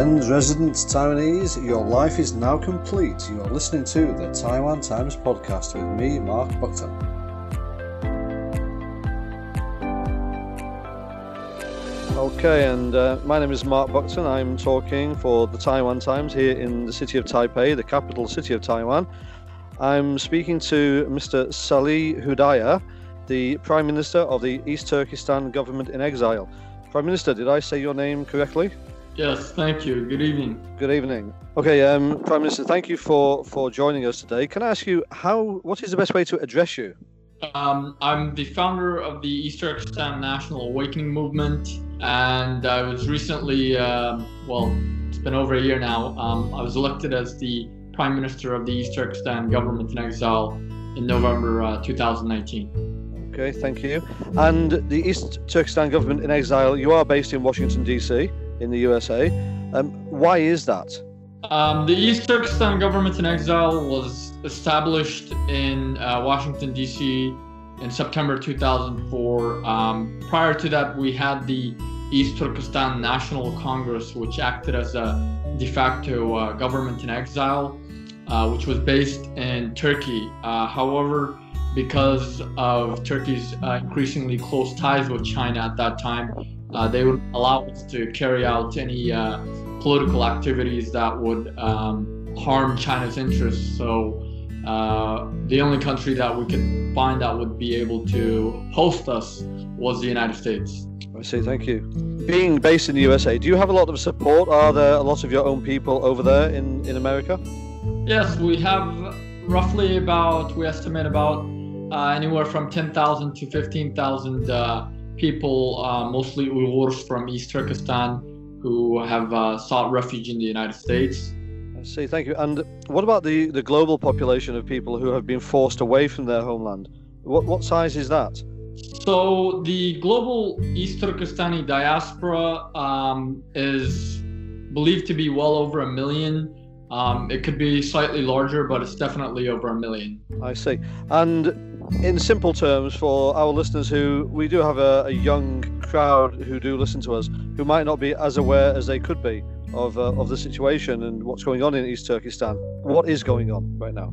friends, residents, Taiwanese, your life is now complete. You are listening to the Taiwan Times podcast with me, Mark Buckton. Okay, and uh, my name is Mark Buckton. I'm talking for the Taiwan Times here in the city of Taipei, the capital city of Taiwan. I'm speaking to Mr. Salih Hudayar, the Prime Minister of the East Turkestan government in exile. Prime Minister, did I say your name correctly? Yes, thank you. Good evening. Good evening. Okay, um, Prime Minister, thank you for, for joining us today. Can I ask you how? What is the best way to address you? Um, I'm the founder of the East Turkestan National Awakening Movement, and I was recently, um, well, it's been over a year now. Um, I was elected as the Prime Minister of the East Turkestan government in exile in November uh, 2019. Okay, thank you. And the East Turkestan government in exile, you are based in Washington, D.C in the USA. Um, why is that? Um, the East Turkestan government in exile was established in uh, Washington, D.C. in September 2004. Um, prior to that, we had the East Turkestan National Congress, which acted as a de facto uh, government in exile, uh, which was based in Turkey. Uh, however, because of Turkey's uh, increasingly close ties with China at that time, uh, they would allow us to carry out any uh, political activities that would um, harm China's interests. So uh, the only country that we could find that would be able to host us was the United States. I see, thank you. Being based in the USA, do you have a lot of support? Are there a lot of your own people over there in, in America? Yes, we have roughly about, we estimate about uh, anywhere from 10,000 to 15,000 uh, people, uh, mostly Uyghurs from East Turkestan, who have uh, sought refuge in the United States. I see, thank you. And what about the, the global population of people who have been forced away from their homeland? What, what size is that? So, the global East Turkestani diaspora um, is believed to be well over a million. Um, it could be slightly larger, but it's definitely over a million. I see. And in simple terms, for our listeners who we do have a, a, young crowd who do listen to us, who might not be as aware as they could be of uh, of the situation and what's going on in East Turkestan. What is going on right now?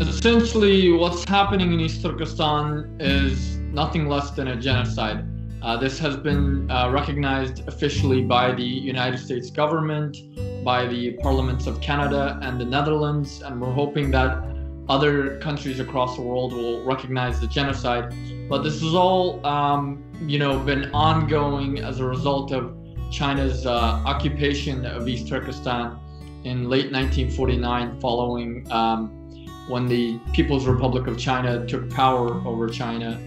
Essentially, what's happening in East Turkestan is nothing less than a genocide. Uh, this has been uh, recognized officially by the United States government, by the parliaments of Canada and the Netherlands, and we're hoping that other countries across the world will recognize the genocide. But this has all, um, you know, been ongoing as a result of China's uh, occupation of East Turkestan in late 1949, following um, when the People's Republic of China took power over China.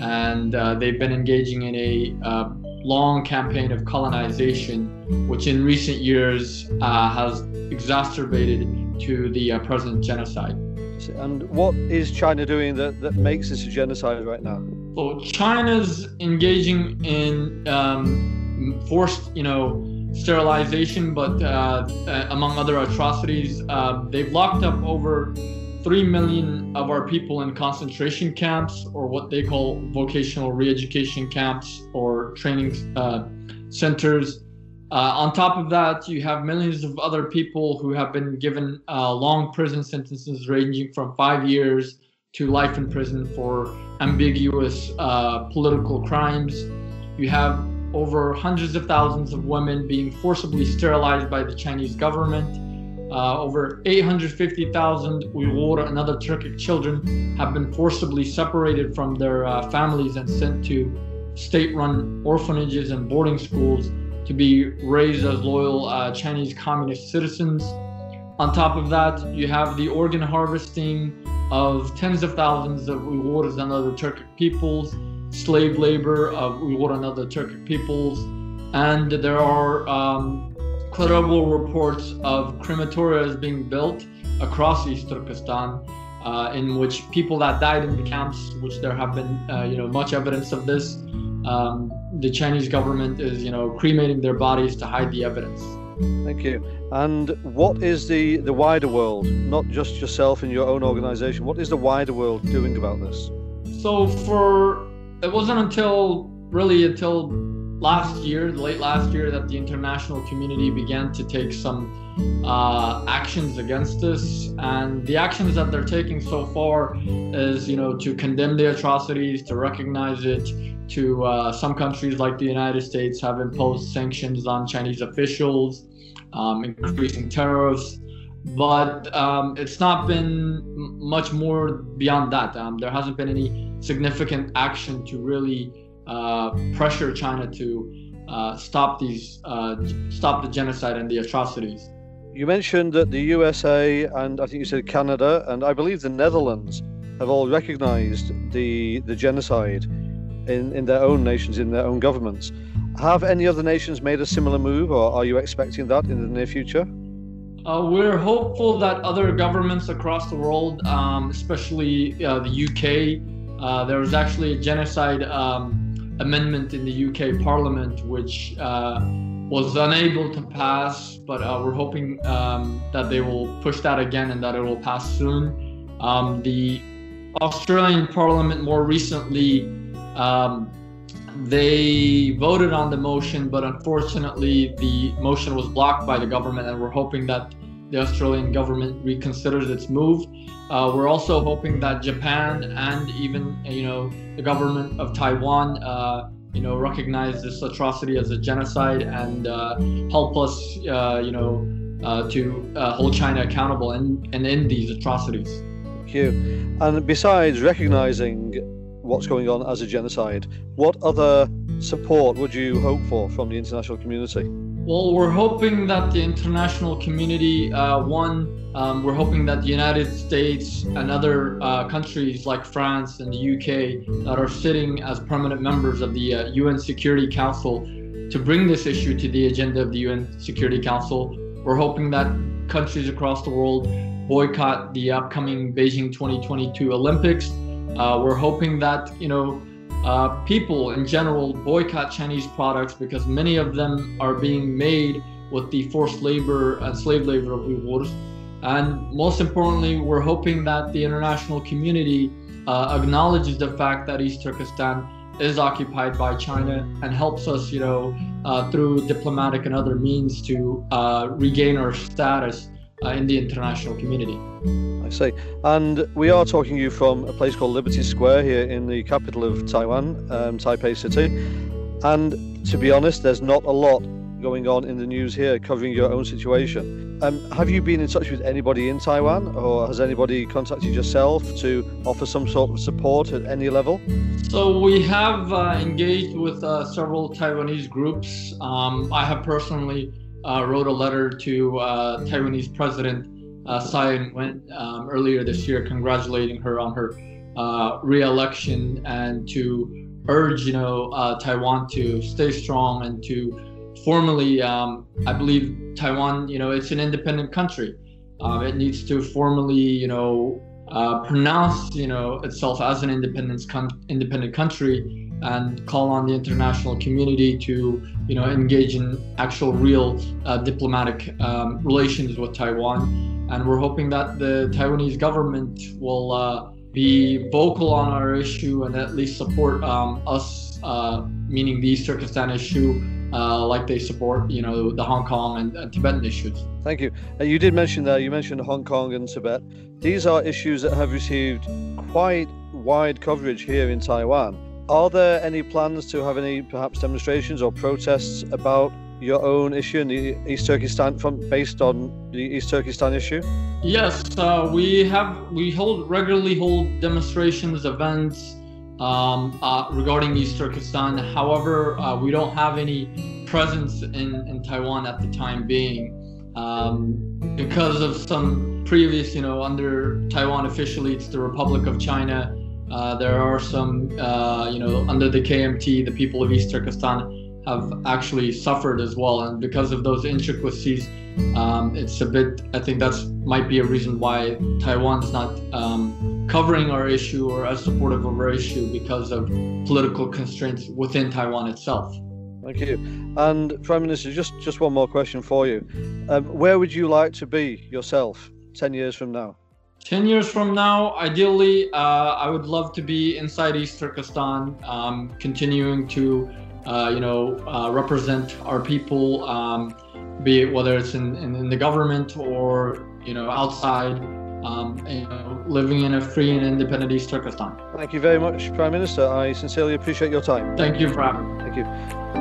And uh, they've been engaging in a uh, long campaign of colonization, which in recent years uh, has exacerbated to the uh, present genocide. And what is China doing that, that makes this a genocide right now? Well, China's engaging in um, forced, you know, sterilization, but uh, uh, among other atrocities, uh, they've locked up over 3 million of our people in concentration camps or what they call vocational re-education camps or training uh, centers uh, on top of that, you have millions of other people who have been given uh, long prison sentences ranging from five years to life in prison for ambiguous uh, political crimes. You have over hundreds of thousands of women being forcibly sterilized by the Chinese government. Uh, over 850,000 Uyghur and other Turkic children have been forcibly separated from their uh, families and sent to state run orphanages and boarding schools to be raised as loyal uh, Chinese communist citizens. On top of that, you have the organ harvesting of tens of thousands of Uyghurs and other Turkic peoples, slave labor of Uyghur and other Turkic peoples, and there are um, credible reports of crematoria being built across East Turkestan, uh, in which people that died in the camps, which there have been, uh, you know, much evidence of this, um, the Chinese government is, you know, cremating their bodies to hide the evidence. Thank you. And what is the the wider world, not just yourself and your own organization? What is the wider world doing about this? So for it wasn't until really until last year, late last year, that the international community began to take some uh, actions against this, and the actions that they're taking so far is, you know, to condemn the atrocities, to recognize it. To uh, some countries like the United States have imposed sanctions on Chinese officials, um, increasing tariffs but um, it's not been much more beyond that. Um, there hasn't been any significant action to really pressure China to uh, stop these, uh, stop the genocide and the atrocities. You mentioned that the USA and I think you said Canada and I believe the Netherlands have all recognised the the genocide in, in their own nations, in their own governments. Have any other nations made a similar move, or are you expecting that in the near future? Uh, we're hopeful that other governments across the world, um, especially uh, the UK, uh, there was actually a genocide um, amendment in the UK Parliament which uh, was unable to pass, but uh, we're hoping um, that they will push that again and that it will pass soon. Um, the Australian Parliament more recently um, they voted on the motion, but unfortunately, the motion was blocked by the government, and we're hoping that the Australian government reconsiders its move. Uh, we're also hoping that Japan and even you know the government of Taiwan, uh, you know, recognize this atrocity as a genocide and uh, help us, uh, you know, uh, to uh, hold China accountable and, and end these atrocities. Thank you. And besides recognizing what's going on as a genocide. What other support would you hope for from the international community? Well, we're hoping that the international community, uh, one, um, we're hoping that the United States and other uh, countries like France and the UK that are sitting as permanent members of the uh, UN Security Council to bring this issue to the agenda of the UN Security Council. We're hoping that countries across the world boycott the upcoming Beijing 2022 Olympics uh, we're hoping that you know uh, people in general boycott Chinese products because many of them are being made with the forced labor and slave labor of Uyghurs. And most importantly, we're hoping that the international community uh, acknowledges the fact that East Turkestan is occupied by China and helps us, you know, uh, through diplomatic and other means to uh, regain our status uh, in the international community. I see. And we are talking to you from a place called Liberty Square here in the capital of Taiwan, um, Taipei City. And to be honest, there's not a lot going on in the news here covering your own situation. Um, have you been in touch with anybody in Taiwan or has anybody contacted yourself to offer some sort of support at any level? So we have uh, engaged with uh, several Taiwanese groups. Um, I have personally uh, wrote a letter to uh, Taiwanese President uh, Tsai Ing-wen um, earlier this year, congratulating her on her uh, re-election and to urge, you know, uh, Taiwan to stay strong and to formally, um, I believe Taiwan, you know, it's an independent country. Uh, it needs to formally, you know, uh, pronounce, you know, itself as an independent independent country and call on the international community to you know engage in actual real uh, diplomatic um, relations with Taiwan. And we're hoping that the Taiwanese government will uh, be vocal on our issue and at least support um, us uh, meaning the East Turkestan issue uh, like they support you know the Hong Kong and, and Tibetan issues. Thank you. Uh, you did mention there you mentioned Hong Kong and Tibet. These are issues that have received quite wide coverage here in Taiwan. Are there any plans to have any perhaps demonstrations or protests about your own issue in the East Turkestan from based on the East Turkestan issue? Yes, uh, we have we hold regularly hold demonstrations, events um, uh, regarding East Turkestan. However, uh, we don't have any presence in, in Taiwan at the time being um, because of some previous, you know, under Taiwan officially it's the Republic of China uh, there are some, uh, you know, under the KMT, the people of East Turkestan have actually suffered as well. And because of those intricacies, um, it's a bit, I think that's might be a reason why Taiwan's not um, covering our issue or as supportive of our issue because of political constraints within Taiwan itself. Thank you. And Prime Minister, just, just one more question for you. Um, where would you like to be yourself 10 years from now? 10 years from now, ideally, uh, I would love to be inside East Turkestan, um, continuing to uh, you know, uh, represent our people, um, be it whether it's in, in, in, the government or you know outside, um, you know, living in a free and independent East Turkestan. Thank you very much, Prime Minister. I sincerely appreciate your time. Thank you for having me. Thank you.